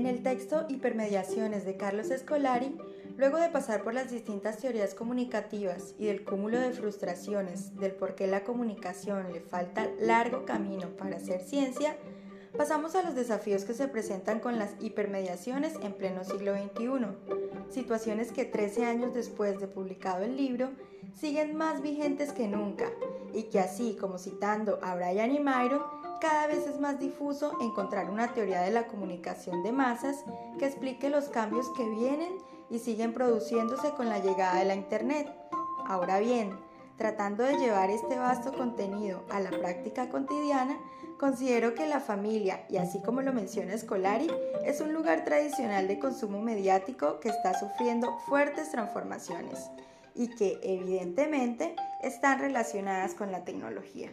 En el texto Hipermediaciones de Carlos Escolari, luego de pasar por las distintas teorías comunicativas y del cúmulo de frustraciones del por qué la comunicación le falta largo camino para hacer ciencia, pasamos a los desafíos que se presentan con las hipermediaciones en pleno siglo XXI, situaciones que 13 años después de publicado el libro siguen más vigentes que nunca y que así como citando a Brian y Myron, cada vez es más difuso encontrar una teoría de la comunicación de masas que explique los cambios que vienen y siguen produciéndose con la llegada de la Internet. Ahora bien, tratando de llevar este vasto contenido a la práctica cotidiana, considero que la familia, y así como lo menciona Scolari, es un lugar tradicional de consumo mediático que está sufriendo fuertes transformaciones y que evidentemente están relacionadas con la tecnología.